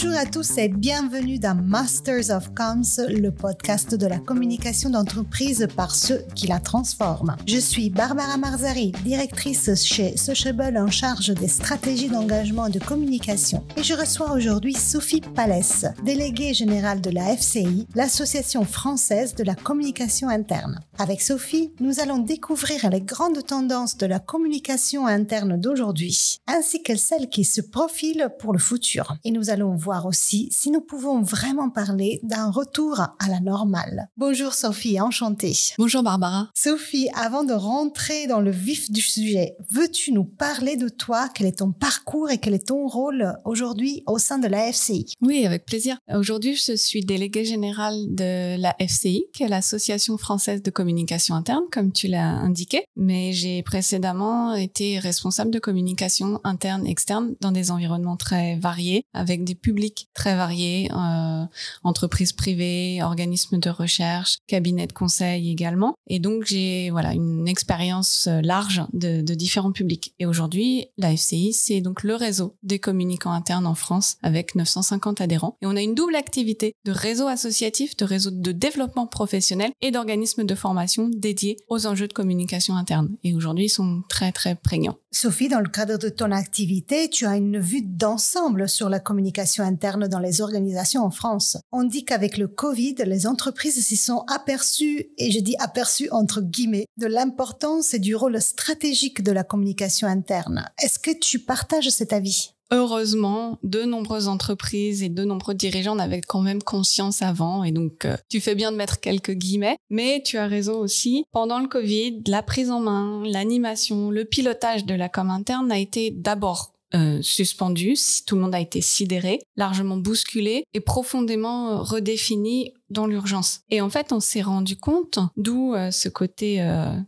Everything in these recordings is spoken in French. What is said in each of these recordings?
Bonjour à tous et bienvenue dans Masters of Comms, le podcast de la communication d'entreprise par ceux qui la transforment. Je suis Barbara Marzari, directrice chez Sociable en charge des stratégies d'engagement et de communication. Et je reçois aujourd'hui Sophie Palès, déléguée générale de la FCI, l'Association française de la communication interne. Avec Sophie, nous allons découvrir les grandes tendances de la communication interne d'aujourd'hui, ainsi que celles qui se profilent pour le futur. Et nous allons voir aussi si nous pouvons vraiment parler d'un retour à la normale. Bonjour Sophie, enchantée. Bonjour Barbara. Sophie, avant de rentrer dans le vif du sujet, veux-tu nous parler de toi? Quel est ton parcours et quel est ton rôle aujourd'hui au sein de la FCI Oui, avec plaisir. Aujourd'hui, je suis déléguée générale de la FCI, qui est l'Association française de communication interne, comme tu l'as indiqué. Mais j'ai précédemment été responsable de communication interne, externe dans des environnements très variés, avec des publics très variés, euh, entreprises privées, organismes de recherche, cabinets de conseil également. Et donc j'ai voilà une expérience euh, large de, de différents publics. Et aujourd'hui, la FCI, c'est donc le réseau des communicants internes en France avec 950 adhérents. Et on a une double activité de réseau associatif, de réseau de développement professionnel et d'organismes de formation dédiés aux enjeux de communication interne. Et aujourd'hui, ils sont très très prégnants. Sophie, dans le cadre de ton activité, tu as une vue d'ensemble sur la communication interne dans les organisations en France. On dit qu'avec le Covid, les entreprises s'y sont aperçues, et je dis aperçues entre guillemets, de l'importance et du rôle stratégique de la communication interne. Est-ce que tu partages cet avis? Heureusement, de nombreuses entreprises et de nombreux dirigeants en avaient quand même conscience avant et donc euh, tu fais bien de mettre quelques guillemets, mais tu as raison aussi, pendant le Covid, la prise en main, l'animation, le pilotage de la com interne a été d'abord euh, suspendu, tout le monde a été sidéré, largement bousculé et profondément euh, redéfini dans l'urgence. Et en fait, on s'est rendu compte, d'où euh, ce côté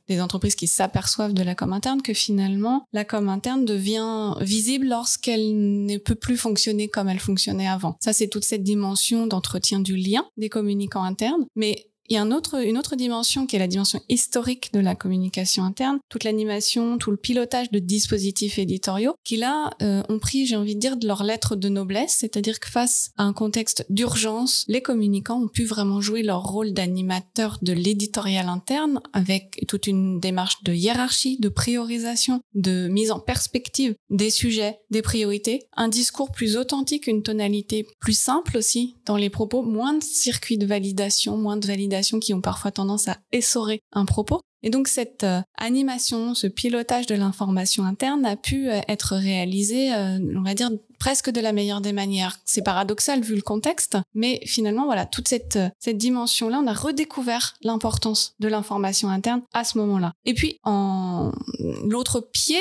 des entreprises qui s'aperçoivent de la com interne, que finalement, la com interne devient visible lorsqu'elle ne peut plus fonctionner comme elle fonctionnait avant. Ça, c'est toute cette dimension d'entretien du lien des communicants internes, mais il y a un autre, une autre dimension qui est la dimension historique de la communication interne, toute l'animation, tout le pilotage de dispositifs éditoriaux, qui là euh, ont pris, j'ai envie de dire, de leur lettre de noblesse, c'est-à-dire que face à un contexte d'urgence, les communicants ont pu vraiment jouer leur rôle d'animateur de l'éditorial interne avec toute une démarche de hiérarchie, de priorisation, de mise en perspective des sujets, des priorités, un discours plus authentique, une tonalité plus simple aussi dans les propos, moins de circuits de validation, moins de validation qui ont parfois tendance à essorer un propos. Et donc cette euh, animation, ce pilotage de l'information interne a pu euh, être réalisé, euh, on va dire, presque de la meilleure des manières. C'est paradoxal vu le contexte, mais finalement, voilà, toute cette, cette dimension-là, on a redécouvert l'importance de l'information interne à ce moment-là. Et puis, l'autre pied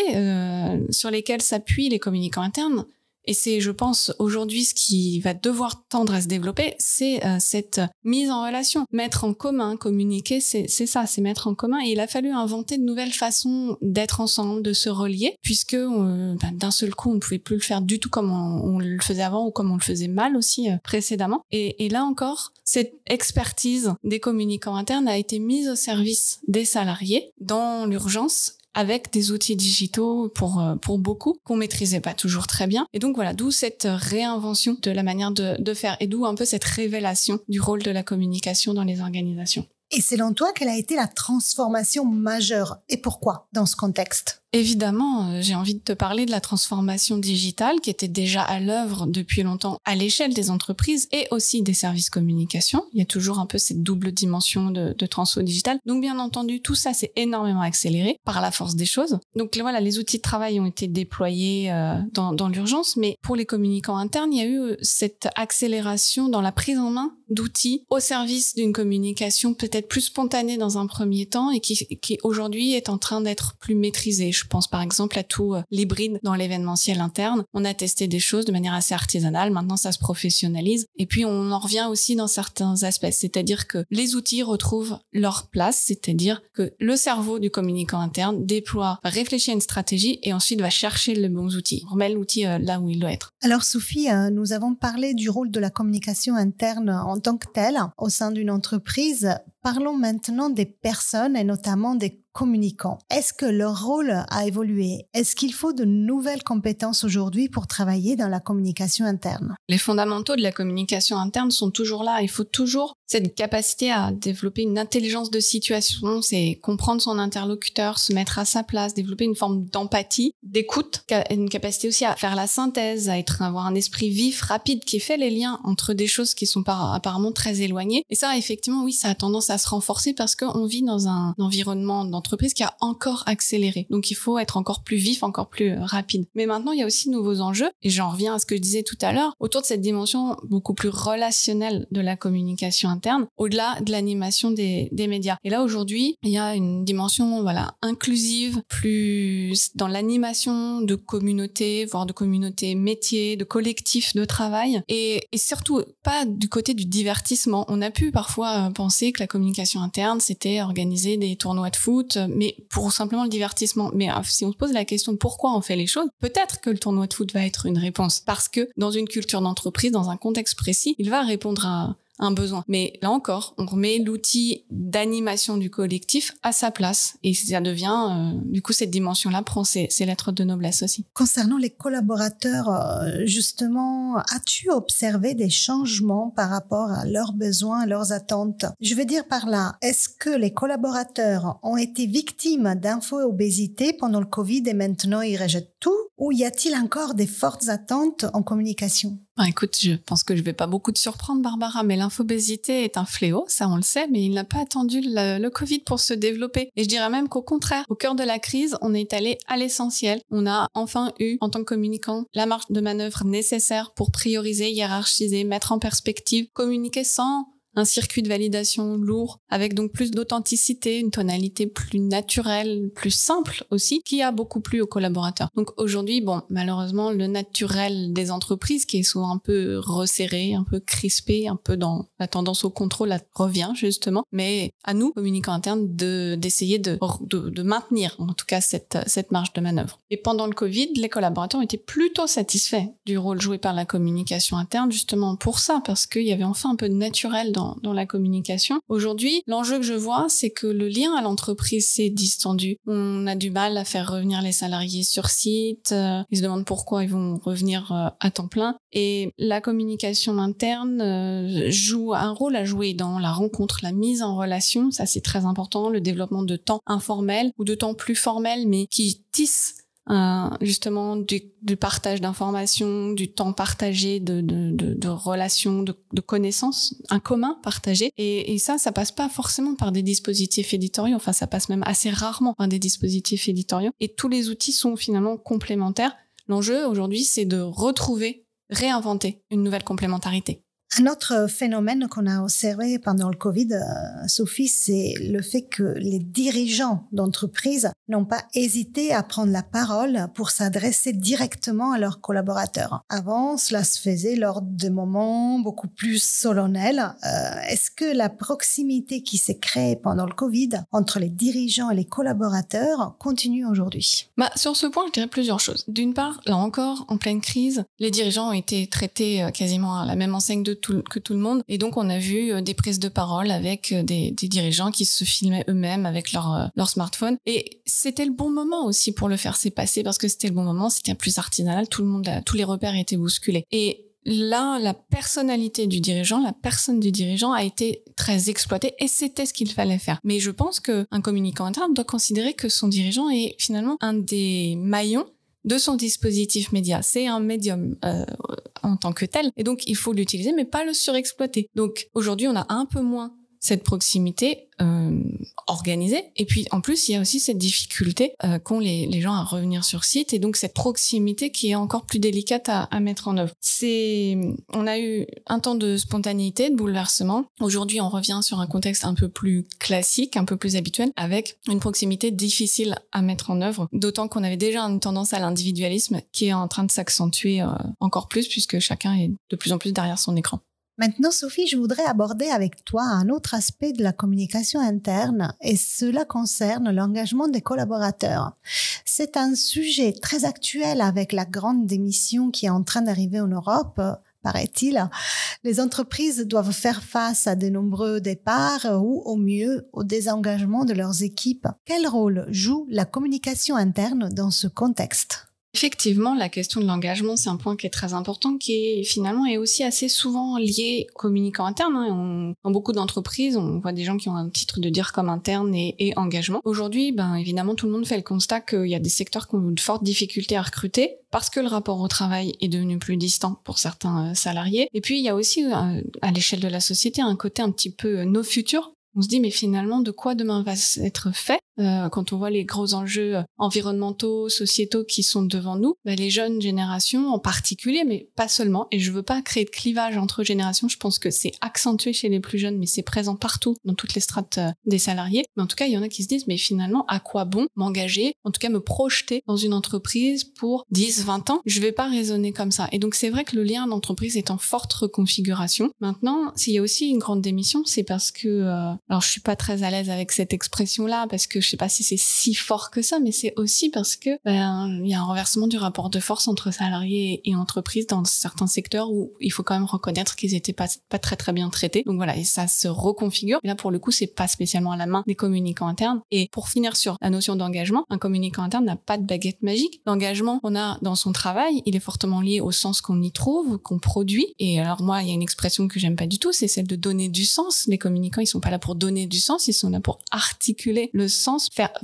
sur lesquels s'appuient les communicants internes, et c'est, je pense, aujourd'hui ce qui va devoir tendre à se développer, c'est euh, cette mise en relation, mettre en commun, communiquer, c'est ça, c'est mettre en commun. Et il a fallu inventer de nouvelles façons d'être ensemble, de se relier, puisque euh, ben, d'un seul coup, on ne pouvait plus le faire du tout comme on, le faisait avant ou comme on le faisait mal aussi euh, précédemment. Et là encore, cette expertise des communicants internes a été mise au service des salariés dans l'urgence avec des outils digitaux pour euh, pour beaucoup qu'on maîtrisait pas toujours très bien. Et donc voilà, d'où cette réinvention de la manière de, de faire et d'où un peu cette révélation du rôle de la communication dans les organisations. Et selon toi, quelle a été la transformation majeure et pourquoi dans ce contexte? Évidemment, euh, j'ai envie de te parler de la transformation digitale qui était déjà à l'œuvre depuis longtemps à l'échelle des entreprises et aussi des services communication. Il y a toujours un peu cette double dimension de, de transfo digital. Donc bien entendu, tout ça s'est énormément accéléré par la force des choses. Donc voilà, les outils de travail ont été déployés euh, dans, dans l'urgence, mais pour les communicants internes, il y a eu euh, cette accélération dans la prise en main d'outils au service d'une communication peut-être plus spontanée dans un premier temps et qui, qui aujourd'hui est en train d'être plus maîtrisée. Je pense par exemple à tout euh, l'hybride dans l'événementiel interne. On a testé des choses de manière assez artisanale. Maintenant, ça se professionnalise. Et puis, on en revient aussi dans certains aspects. C'est-à-dire que les outils retrouvent leur place. C'est-à-dire que le cerveau du communicant interne déploie, réfléchit à une stratégie et ensuite va chercher les bons outils. On remet l'outil euh, là où il doit être. Alors, Sophie, euh, nous avons parlé du rôle de la communication interne en tant que telle au sein d'une entreprise. Parlons maintenant des personnes et notamment des communicants. Est-ce que leur rôle a évolué? Est-ce qu'il faut de nouvelles compétences aujourd'hui pour travailler dans la communication interne? Les fondamentaux de la communication interne sont toujours là. Il faut toujours cette capacité à développer une intelligence de situation, c'est comprendre son interlocuteur, se mettre à sa place, développer une forme d'empathie, d'écoute, une capacité aussi à faire la synthèse, à être avoir un esprit vif, rapide, qui fait les liens entre des choses qui sont apparemment très éloignées. Et ça, effectivement, oui, ça a tendance à se renforcer parce qu'on vit dans un environnement d'entreprise qui a encore accéléré. Donc il faut être encore plus vif, encore plus rapide. Mais maintenant, il y a aussi de nouveaux enjeux, et j'en reviens à ce que je disais tout à l'heure, autour de cette dimension beaucoup plus relationnelle de la communication interne, au-delà de l'animation des, des médias. Et là, aujourd'hui, il y a une dimension, voilà, inclusive, plus dans l'animation de communautés, voire de communautés métiers, de collectifs de travail, et, et surtout pas du côté du divertissement. On a pu parfois euh, penser que la communication interne, c'était organiser des tournois de foot, mais pour simplement le divertissement. Mais euh, si on se pose la question de pourquoi on fait les choses, peut-être que le tournoi de foot va être une réponse. Parce que dans une culture d'entreprise, dans un contexte précis, il va répondre à un besoin. Mais là encore, on remet l'outil d'animation du collectif à sa place et ça devient, euh, du coup, cette dimension-là prend ses, lettres de noblesse aussi. Concernant les collaborateurs, euh, justement, as-tu observé des changements par rapport à leurs besoins, leurs attentes? Je veux dire par là, est-ce que les collaborateurs ont été victimes d'info-obésité pendant le Covid et maintenant ils rejettent tout? Ou y a-t-il encore des fortes attentes en communication? Bah, écoute, je pense que je vais pas beaucoup te surprendre, Barbara, mais l'infobésité est un fléau, ça on le sait, mais il n'a pas attendu le, Covid pour se développer. Et je dirais même qu'au contraire, au cœur de la crise, on est allé à l'essentiel. On a enfin eu, en tant que communicant, la marge de manœuvre nécessaire pour prioriser, hiérarchiser, mettre en perspective, communiquer sans un circuit de validation lourd, avec donc plus d'authenticité, une tonalité plus naturelle, plus simple aussi, qui a beaucoup plu aux collaborateurs. Donc aujourd'hui, bon, malheureusement, le naturel des entreprises, qui est souvent un peu resserré, un peu crispé, un peu dans la tendance au contrôle, revient justement. Mais à nous, communicants internes, de, d'essayer de, de, de, maintenir, en tout cas, cette, cette marge de manœuvre. Et pendant le Covid, les collaborateurs étaient plutôt satisfaits du rôle joué par la communication interne, justement pour ça, parce qu'il y avait enfin un peu de naturel dans dans, la communication. Aujourd'hui, l'enjeu que je vois, c'est que le lien à l'entreprise s'est distendu. On a du mal à faire revenir les salariés sur site. Euh, ils se demandent pourquoi ils vont revenir euh, à temps plein. Et la communication interne euh, joue un rôle à jouer dans la rencontre, la mise en relation. Ça, c'est très important. Le développement de temps informel ou de temps plus formel, mais qui tisse justement du, partage d'informations, du temps partagé, de, de, de, de relations, de, connaissances, un commun partagé. Et, et, ça, ça passe pas forcément par des dispositifs éditoriaux. Enfin, ça passe même assez rarement par des dispositifs éditoriaux. Et tous les outils sont finalement complémentaires. L'enjeu aujourd'hui, c'est de retrouver, réinventer une nouvelle complémentarité. Un autre phénomène qu'on a observé pendant le Covid, euh, Sophie, c'est le fait que les dirigeants d'entreprise n'ont pas hésité à prendre la parole pour s'adresser directement à leurs collaborateurs. Avant, cela se faisait lors de moments beaucoup plus solennels. Euh, est-ce que la proximité qui s'est créée pendant le Covid entre les dirigeants et les collaborateurs continue aujourd'hui? Bah, Sur ce point, je dirais plusieurs choses. D'une part, là encore, en pleine crise, les dirigeants ont été traités euh, quasiment à la même enseigne de que tout le monde. Et donc, on a vu euh, des prises de parole avec euh, des, dirigeants qui se filmaient eux-mêmes avec leur, euh, leur smartphone. Et c'était le bon moment aussi pour le faire passé parce que c'était le bon moment, c'était plus artisanal, tout le monde, tous les repères étaient bousculés. Et là, la personnalité du dirigeant, la personne du dirigeant a été très exploitée et c'était ce qu'il fallait faire. Mais je pense qu'un communicant interne doit considérer que son dirigeant est finalement un des maillons de son dispositif média. C'est un médium euh, en tant que tel, et donc il faut l'utiliser, mais pas le surexploiter. Donc aujourd'hui, on a un peu moins cette proximité euh, organisée. Et puis en plus, il y a aussi cette difficulté euh, qu'ont les, gens à revenir sur site et donc cette proximité qui est encore plus délicate à, à mettre en œuvre. C'est, on a eu un temps de spontanéité, de bouleversement. Aujourd'hui, on revient sur un contexte un peu plus classique, un peu plus habituel, avec une proximité difficile à mettre en œuvre. D'autant qu'on avait déjà une tendance à l'individualisme qui est en train de s'accentuer euh, encore plus puisque chacun est de plus en plus derrière son écran. Maintenant, Sophie, je voudrais aborder avec toi un autre aspect de la communication interne et cela concerne l'engagement des collaborateurs. C'est un sujet très actuel avec la grande démission qui est en train d'arriver en Europe paraît-il, les entreprises doivent faire face à de nombreux départs ou au mieux au désengagement de leurs équipes. Quel rôle joue la communication interne dans ce contexte? Effectivement, la question de l'engagement, c'est un point qui est très important, qui finalement est aussi assez souvent lié aux communicants internes. Hein. dans beaucoup d'entreprises, on voit des gens qui ont un titre de dire comme interne et, engagement. Aujourd'hui, ben évidemment, tout le monde fait le constat qu'il y a des secteurs qui ont de fortes difficultés à recruter parce que le rapport au travail est devenu plus distant pour certains euh, salariés. Et puis, il y a aussi, euh, à l'échelle de la société, un côté un petit peu euh, nos futurs on se dit mais finalement de quoi demain va être fait euh, quand on voit les gros enjeux euh, environnementaux, sociétaux qui sont devant nous, bah, les jeunes générations en particulier, mais pas seulement. Et je veux pas créer de clivage entre générations. Je pense que c'est accentué chez les plus jeunes, mais c'est présent partout dans toutes les strates euh, des salariés. Mais en tout cas, il y en a qui se disent mais finalement à quoi bon m'engager, en tout cas me projeter dans une entreprise pour 10, 20 ans? Je vais pas raisonner comme ça. Et donc c'est vrai que le lien d'entreprise est en forte reconfiguration. Maintenant, s'il y a aussi une grande démission, c'est parce que alors je suis pas très à l'aise avec cette expression-là parce que je sais pas si c'est si fort que ça, mais c'est aussi parce que ben, y a un renversement du rapport de force entre salariés et entreprises dans certains secteurs où il faut quand même reconnaître qu'ils étaient pas pas très très bien traités. Donc voilà, et ça se reconfigure. Et là pour le coup, c'est pas spécialement à la main des communicants internes. Et pour finir sur la notion d'engagement, un communicant interne n'a pas de baguette magique. L'engagement qu'on a dans son travail, il est fortement lié au sens qu'on y trouve, qu'on produit. Et alors moi, il y a une expression que j'aime pas du tout, c'est celle de donner du sens. Les communicants, ils sont pas là pour donner du sens, ils sont là pour articuler le sens,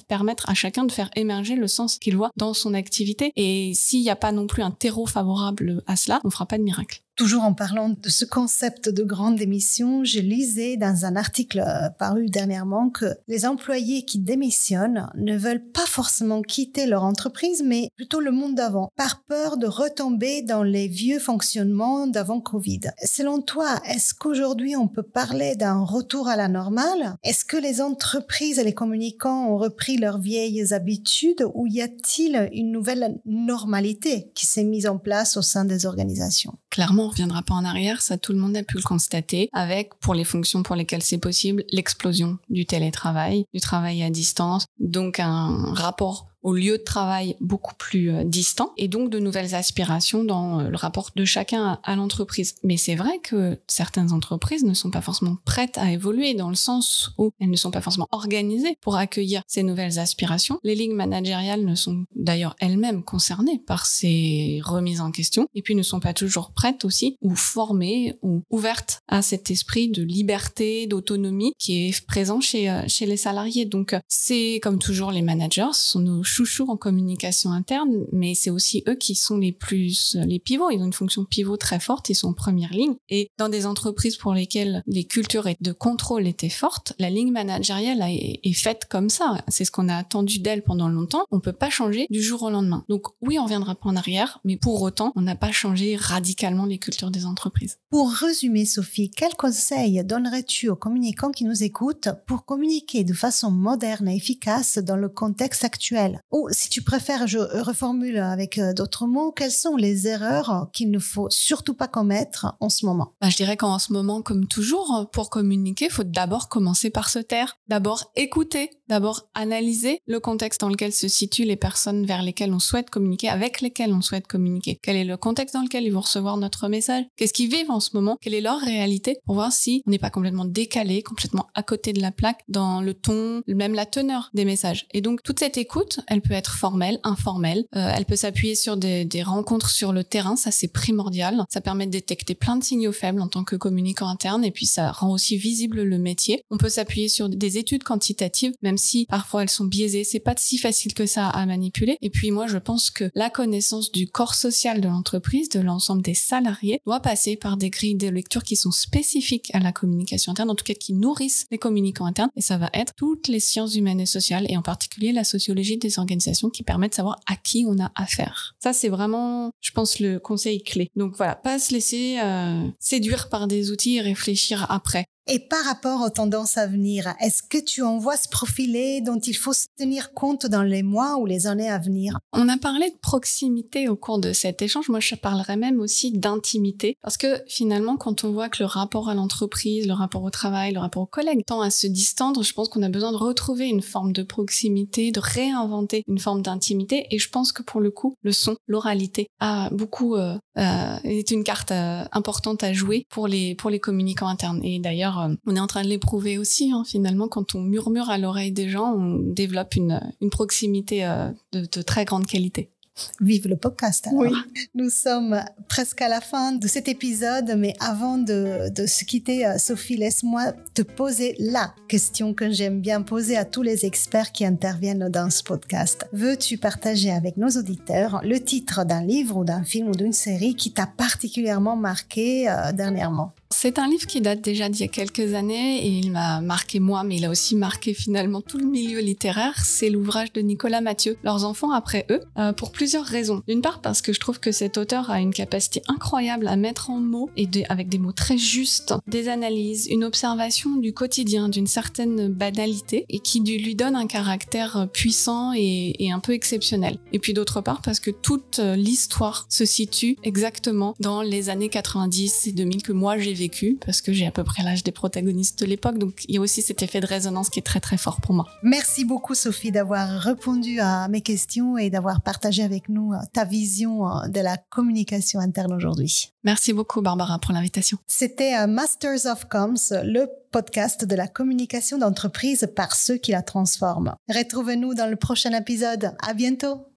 permettre à chacun de faire émerger le sens qu'il voit dans son activité. Et s'il n'y a pas non plus un terreau favorable à cela, on fera pas de miracle. Toujours en parlant de ce concept de grande démission, je lisais dans un article euh, paru dernièrement que les employés qui démissionnent ne veulent pas forcément quitter leur entreprise, mais plutôt le monde d'avant, par peur de retomber dans les vieux fonctionnements d'avant Covid. Selon toi, est-ce qu'aujourd'hui on peut parler d'un retour à la normale? Est-ce que les entreprises et les communicants ont repris leurs vieilles habitudes ou y a-t-il une nouvelle normalité qui s'est mise en place au sein des organisations? Clairement, on reviendra pas en arrière, ça tout le monde a pu le constater, avec, pour les fonctions pour lesquelles c'est possible, l'explosion du télétravail, du travail à distance, donc un rapport au lieu de travail beaucoup plus euh, distant et donc de nouvelles aspirations dans euh, le rapport de chacun à, l'entreprise. Mais c'est vrai que certaines entreprises ne sont pas forcément prêtes à évoluer dans le sens où elles ne sont pas forcément organisées pour accueillir ces nouvelles aspirations. Les lignes managériales ne sont d'ailleurs elles-mêmes concernées par ces remises en question et puis ne sont pas toujours prêtes aussi ou formées ou ouvertes à cet esprit de liberté, d'autonomie qui est présent chez, euh, chez les salariés. Donc c'est comme toujours les managers, ce sont nos chouchous en communication interne, mais c'est aussi eux qui sont les plus les pivots. Ils ont une fonction pivot très forte, ils sont en première ligne. Et dans des entreprises pour lesquelles les cultures de contrôle étaient fortes, la ligne managériale est, faite comme ça. C'est ce qu'on a attendu d'elle pendant longtemps. On peut pas changer du jour au lendemain. Donc oui, on reviendra pas en arrière, mais pour autant, on n'a pas changé radicalement les cultures des entreprises. Pour résumer, Sophie, quel conseil donnerais-tu aux communicants qui nous écoutent pour communiquer de façon moderne et efficace dans le contexte actuel? Ou si tu préfères, je reformule avec euh, d'autres mots, quelles sont les erreurs qu'il ne faut surtout pas commettre en ce moment? Bah, Je dirais qu'en ce moment, comme toujours, pour communiquer, il faut d'abord commencer par se taire, d'abord écouter, d'abord analyser le contexte dans lequel se situent les personnes vers lesquelles on souhaite communiquer, avec lesquelles on souhaite communiquer. Quel est le contexte dans lequel ils vont recevoir notre message? Qu'est-ce qu'ils vivent en ce moment? Quelle est leur réalité? Pour voir si on n'est pas complètement décalé, complètement à côté de la plaque dans le ton, même la teneur des messages. Et donc toute cette écoute, elle peut être formelle, informelle. Euh, elle peut s'appuyer sur des, rencontres sur le terrain, ça c'est primordial. Ça permet de détecter plein de signaux faibles en tant que communicant interne et puis ça rend aussi visible le métier. On peut s'appuyer sur des études quantitatives, même si parfois elles sont biaisées. C'est pas si facile que ça à manipuler. Et puis moi je pense que la connaissance du corps social de l'entreprise, de l'ensemble des salariés, doit passer par des grilles de lecture qui sont spécifiques à la communication interne, en tout cas qui nourrissent les communicants internes. Et ça va être toutes les sciences humaines et sociales et en particulier la sociologie des organisations qui permet de savoir à qui on a affaire. Ça, c'est vraiment, je pense, le conseil clé. Donc voilà, pas se laisser euh, séduire par des outils et réfléchir après. Et par rapport aux tendances à venir, est-ce que tu en vois se profiler dont il faut se tenir compte dans les mois ou les années à venir? On a parlé de proximité au cours de cet échange. Moi, je parlerais même aussi d'intimité. Parce que finalement, quand on voit que le rapport à l'entreprise, le rapport au travail, le rapport aux collègues tend à se distendre, je pense qu'on a besoin de retrouver une forme de proximité, de réinventer une forme d'intimité. Et je pense que pour le coup, le son, l'oralité a beaucoup euh, euh, est une carte euh, importante à jouer pour les pour les communicants internes. Et d'ailleurs, euh, on est en train de l'éprouver aussi. Hein, finalement, quand on murmure à l'oreille des gens, on développe une une proximité euh, de, de très grande qualité. Vive le podcast. Alors. Oui. Nous sommes presque à la fin de cet épisode, mais avant de, de se quitter, euh, Sophie, laisse-moi te poser la question que j'aime bien poser à tous les experts qui interviennent dans ce podcast. Veux-tu partager avec nos auditeurs le titre d'un livre ou d'un film ou d'une série qui t'a particulièrement marqué euh, dernièrement? C'est un livre qui date déjà d'il y a quelques années et il m'a marqué moi, mais il a aussi marqué finalement tout le milieu littéraire. C'est l'ouvrage de Nicolas Mathieu, Leurs enfants après eux, euh, pour plusieurs raisons. D'une part parce que je trouve que cet auteur a une capacité incroyable à mettre en mots et avec des mots très justes, des analyses, une observation du quotidien, d'une certaine banalité et qui lui donne un caractère euh, puissant et, et un peu exceptionnel. Et puis d'autre part parce que toute euh, l'histoire se situe exactement dans les années 90 et 2000 que moi j'ai vécu parce que j'ai à peu près l'âge des protagonistes de l'époque. Donc il y a aussi cet effet de résonance qui est très très fort pour moi. Merci beaucoup, Sophie, d'avoir répondu à mes questions et d'avoir partagé avec nous euh, ta vision euh, de la communication interne aujourd'hui. Merci beaucoup Barbara pour l'invitation. C'était euh, Masters of Comms, le podcast de la communication d'entreprise par ceux qui la transforment. Retrouvez-nous dans le prochain épisode. À bientôt.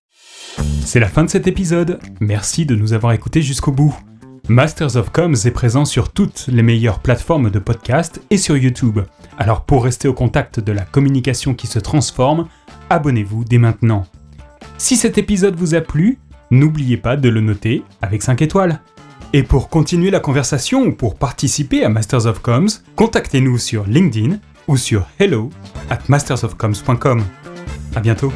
C'est la fin de cet épisode. Merci de nous avoir écoutés jusqu'au bout. Masters of Comms est présent sur toutes les meilleures plateformes de podcast et sur YouTube. Alors pour rester au contact de la communication qui se transforme, abonnez-vous dès maintenant. Si cet épisode vous a plu, n'oubliez pas de le noter avec 5 étoiles. Et pour continuer la conversation ou pour participer à Masters of Comms, contactez-nous sur LinkedIn ou sur hello at mastersofcoms.com. À bientôt.